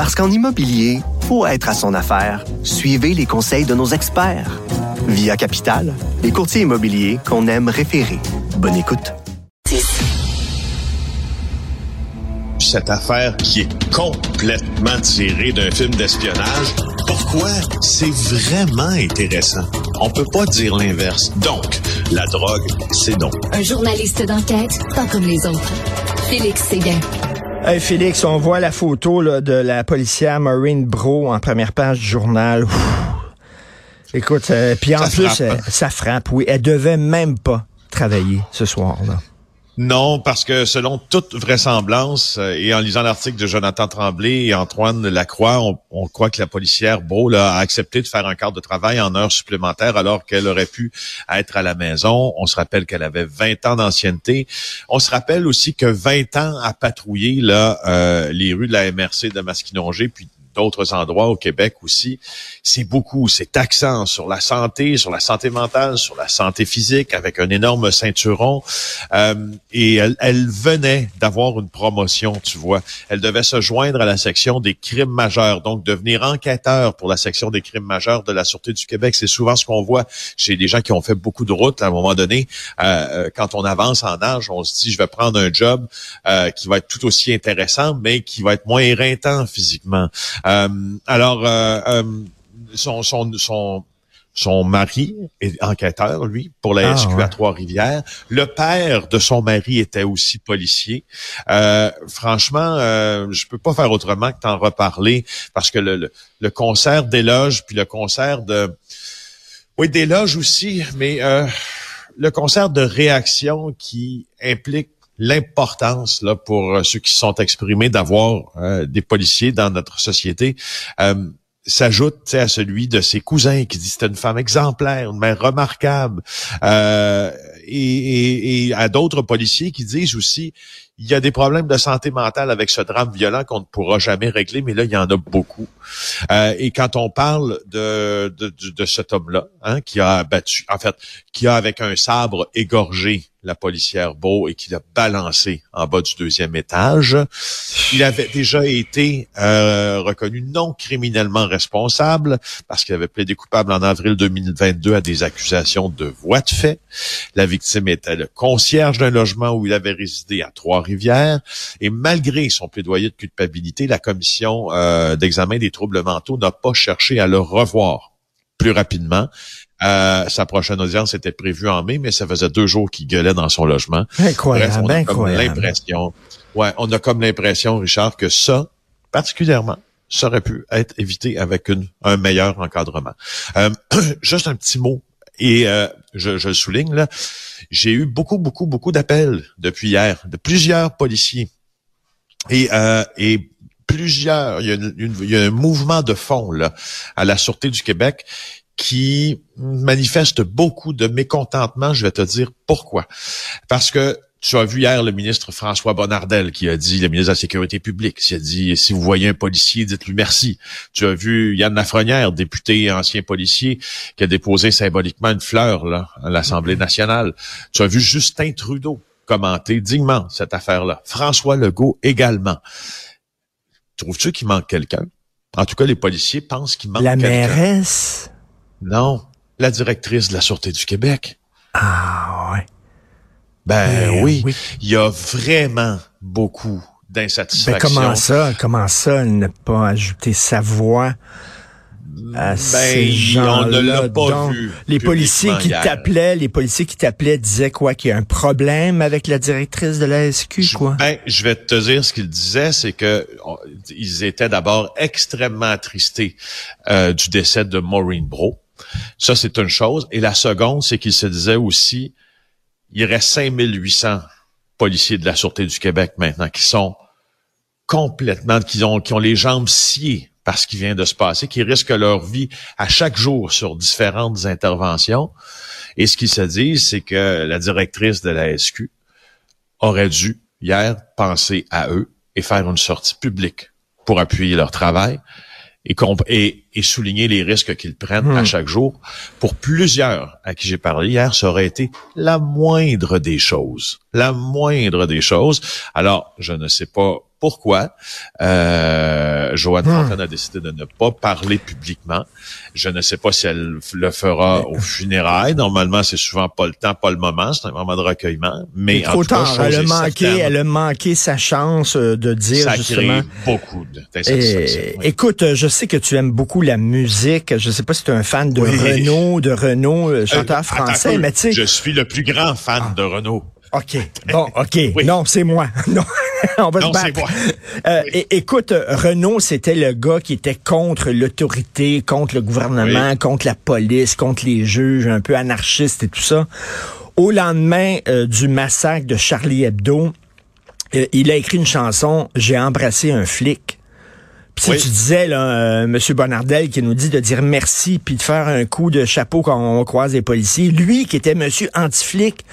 Parce qu'en immobilier, pour être à son affaire, suivez les conseils de nos experts. Via Capital, les courtiers immobiliers qu'on aime référer. Bonne écoute. Cette affaire qui est complètement tirée d'un film d'espionnage, pourquoi c'est vraiment intéressant? On peut pas dire l'inverse. Donc, la drogue, c'est non. Un journaliste d'enquête, pas comme les autres. Félix Séguin. Hey Félix, on voit la photo là, de la policière Maureen Bro en première page du journal. Ouh. Écoute, euh, puis en Ça plus, frappe, euh, hein? ça frappe, oui. Elle devait même pas travailler ce soir-là. Non, parce que selon toute vraisemblance, euh, et en lisant l'article de Jonathan Tremblay et Antoine Lacroix, on, croit que la policière Beau a accepté de faire un quart de travail en heures supplémentaires alors qu'elle aurait pu être à la maison. On se rappelle qu'elle avait 20 ans d'ancienneté. On se rappelle aussi que 20 ans à patrouiller là, euh, les rues de la MRC de Masquinongé, puis d'autres endroits au Québec aussi, c'est beaucoup, c'est taxant sur la santé, sur la santé mentale, sur la santé physique, avec un énorme ceinturon. Euh, et elle, elle venait d'avoir une promotion, tu vois. Elle devait se joindre à la section des crimes majeurs, donc devenir enquêteur pour la section des crimes majeurs de la Sûreté du Québec. C'est souvent ce qu'on voit chez des gens qui ont fait beaucoup de routes à un moment donné. Euh, quand on avance en âge, on se dit, je vais prendre un job euh, qui va être tout aussi intéressant, mais qui va être moins éreintant physiquement. Euh, alors, euh, euh, son, son, son, son mari est enquêteur, lui, pour la Ah, SQ à Trois-Rivières. Le père de son mari était aussi policier. Euh, franchement, euh, je peux pas faire autrement que t'en reparler parce que le, le, le concert d'éloges puis le concert de... Oui, d'éloges aussi, mais euh, le concert de réaction qui implique l'importance là pour euh, ceux qui sont exprimés d'avoir euh, des policiers dans notre société euh, s'ajoute à celui de ses cousins qui dit c'était une femme exemplaire, une mère remarquable, euh, et, et- et à d'autres policiers qui disent aussi il y a des problèmes de santé mentale avec ce drame violent qu'on ne pourra jamais régler, mais là il y en a beaucoup. Euh, et quand on parle de de, de, de cet homme-là, hein, qui a battu, en fait, qui a avec un sabre égorgé la policière Beau et qui l'a balancé en bas du deuxième étage. Il avait déjà été euh, reconnu non criminellement responsable parce qu'il avait plaidé coupable en avril 2022 à des accusations de voie de fait. La victime était le concierge d'un logement où il avait résidé à Trois-Rivières et malgré son plaidoyer de culpabilité, la commission euh, d'examen des troubles mentaux n'a pas cherché à le revoir plus rapidement. Euh, sa prochaine audience était prévue en mai, mais ça faisait deux jours qu'il gueulait dans son logement. Bref, Incroyable, on a comme l'impression, ouais, on a comme l'impression, Richard, que ça, particulièrement, ça aurait pu être évité avec une, un meilleur encadrement. Euh, juste un petit mot, et euh, je, je le souligne là, j'ai eu beaucoup, beaucoup, beaucoup d'appels depuis hier de plusieurs policiers et, euh, et plusieurs, il y, a une- il y a un mouvement de fond là à la Sûreté du Québec qui manifeste beaucoup de mécontentement. Je vais te dire pourquoi. Parce que tu as vu hier le ministre François Bonnardel qui a dit, le ministre de la Sécurité publique, qui a dit, si vous voyez un policier, dites-lui merci. Tu as vu Yann Lafrenière, député ancien policier, qui a déposé symboliquement une fleur là, à l'Assemblée nationale. Tu as vu Justin Trudeau commenter dignement cette affaire-là. François Legault également. Trouves-tu qu'il manque quelqu'un? En tout cas, les policiers pensent qu'il manque La quelqu'un. mairesse? Non, la directrice de la Sûreté du Québec. Ah ouais. Ben Ben oui, oui. il y a vraiment beaucoup Ben d'insatisfaction. comment ça, comment ça, ne pas ajouter sa voix? Ben, on ne l'a pas Donc, vu Les policiers qui t'appelaient, les policiers qui t'appelaient disaient quoi? Qu'il y a un problème avec la directrice de la SQ, Je- quoi? Ben, je vais te dire ce qu'ils disaient, c'est que on- ils étaient d'abord extrêmement attristés euh, du décès de Maureen Bro. Ça, c'est une chose. Et la seconde, c'est qu'ils se disaient aussi, il reste 5800 policiers de la Sûreté du Québec maintenant qui sont complètement, qui ont, qui ont les jambes sciées par ce qui vient de se passer, qui risquent leur vie à chaque jour sur différentes interventions. Et ce qu'ils se disent, c'est que la directrice de la SQ aurait dû hier penser à eux et faire une sortie publique pour appuyer leur travail et, et, et souligner les risques qu'ils prennent à chaque jour. Pour plusieurs à qui j'ai parlé hier, ça aurait été la moindre des choses. La moindre des choses. Alors, je ne sais pas pourquoi euh, Joanne Hmm. Fontaine a décidé de ne pas parler publiquement. Je ne sais pas si elle le fera au funérailles. Normalement, c'est souvent pas le temps, pas le moment. C'est un moment de recueillement. Mais en tout cas, tard. Elle a manqué, certaine, elle a manqué sa chance euh, de dire ça justement. crée beaucoup de- d'insatisfaction. Et- oui. Écoute, euh, je sais que tu aimes beaucoup la musique. Je sais pas si tu es un fan de Oui. Renaud, de Renaud, euh, Euh, chanteur français, mais tu sais. Je suis le plus grand fan Ah. de Renault. OK. Bon, OK. Oui. Non, c'est moi. Non. On va Non, se battre. Euh, Oui. écoute, Renaud, c'était le gars qui était contre l'autorité, contre le gouvernement, Oui. contre la police, contre les juges, un peu anarchiste et tout ça. Au lendemain euh, du massacre de Charlie Hebdo, euh, il a écrit une chanson, J'ai embrassé un flic. Puis si Oui. tu disais, là, euh, M. Bonardel, qui nous dit de dire merci, puis de faire un coup de chapeau quand on croise les policiers, lui, qui était monsieur anti-flic,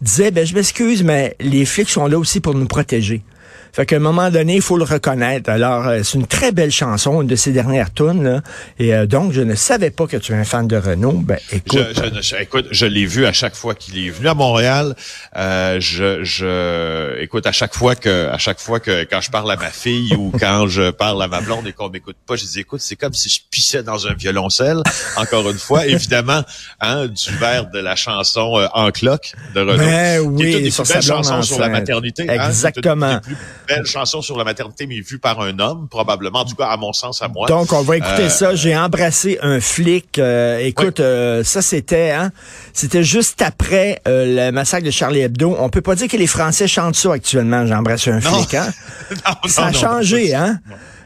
disait, ben je m'excuse, mais les flics sont là aussi pour nous protéger. Fait qu'à un moment donné, il faut le reconnaître. Alors, euh, c'est une très belle chanson, une de ses dernières tunes. là. Et euh, donc, je ne savais pas que tu es un fan de Renault. Ben, écoute, Je, je, je- écoute, je l'ai vu à chaque fois qu'il est venu à Montréal. Euh, je, je, écoute, à chaque fois que, à chaque fois que, quand je parle à ma fille ou quand je parle à ma blonde et qu'on m'écoute pas, je dis, écoute, c'est comme si je pissais dans un violoncelle. Encore une fois, évidemment, hein, du verre de la chanson euh, En cloque de Renaud. Ben qui est oui, une des sur plus belles la maternité. hein. Exactement. Belles chansons sur la maternité, mais vue par un homme, probablement, en tout cas, à mon sens, à moi. Donc, on va écouter Euh, ça. J'ai embrassé un flic. Euh, écoute, euh, ça, c'était hein, c'était juste après le massacre de Charlie Hebdo. On peut pas dire que les Français chantent ça actuellement, j'ai embrassé un Non. flic. Hein? non, Ça a changé, hein?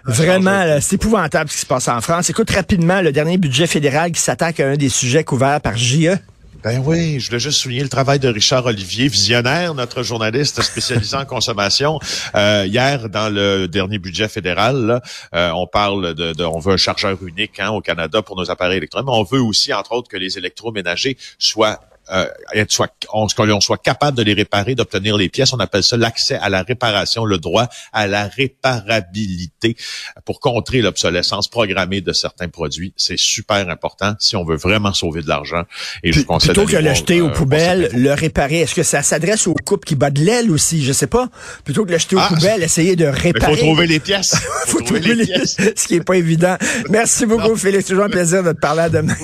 Vraiment, c'est épouvantable ce qui se passe en France. Écoute rapidement le dernier budget fédéral qui s'attaque à un des sujets couverts par. JE. Ben oui, je voulais juste souligner le travail de Richard Olivier, visionnaire, notre journaliste spécialisé en consommation. Euh, hier, dans le dernier budget fédéral, là, euh, on parle de, de- on veut un chargeur unique hein, au Canada pour nos appareils électroniques, mais on veut aussi, entre autres, que les électroménagers soient euh, être- soit, on, qu'on soit capable de les réparer, d'obtenir les pièces. On appelle ça l'accès à la réparation, le droit à la réparabilité pour contrer l'obsolescence programmée de certains produits. C'est super important si on veut vraiment sauver de l'argent. Et je vous conseille Plutôt que l'acheter aux euh, poubelles, le réparer. Est-ce que ça s'adresse aux couples qui battent de l'aile aussi? Je sais pas. Plutôt que l'acheter aux Ah, poubelles, essayer de Il réparer. faut trouver les pièces. Faut trouver les- ce qui est pas évident. Merci beaucoup, Félix. Toujours un plaisir de te parler à demain.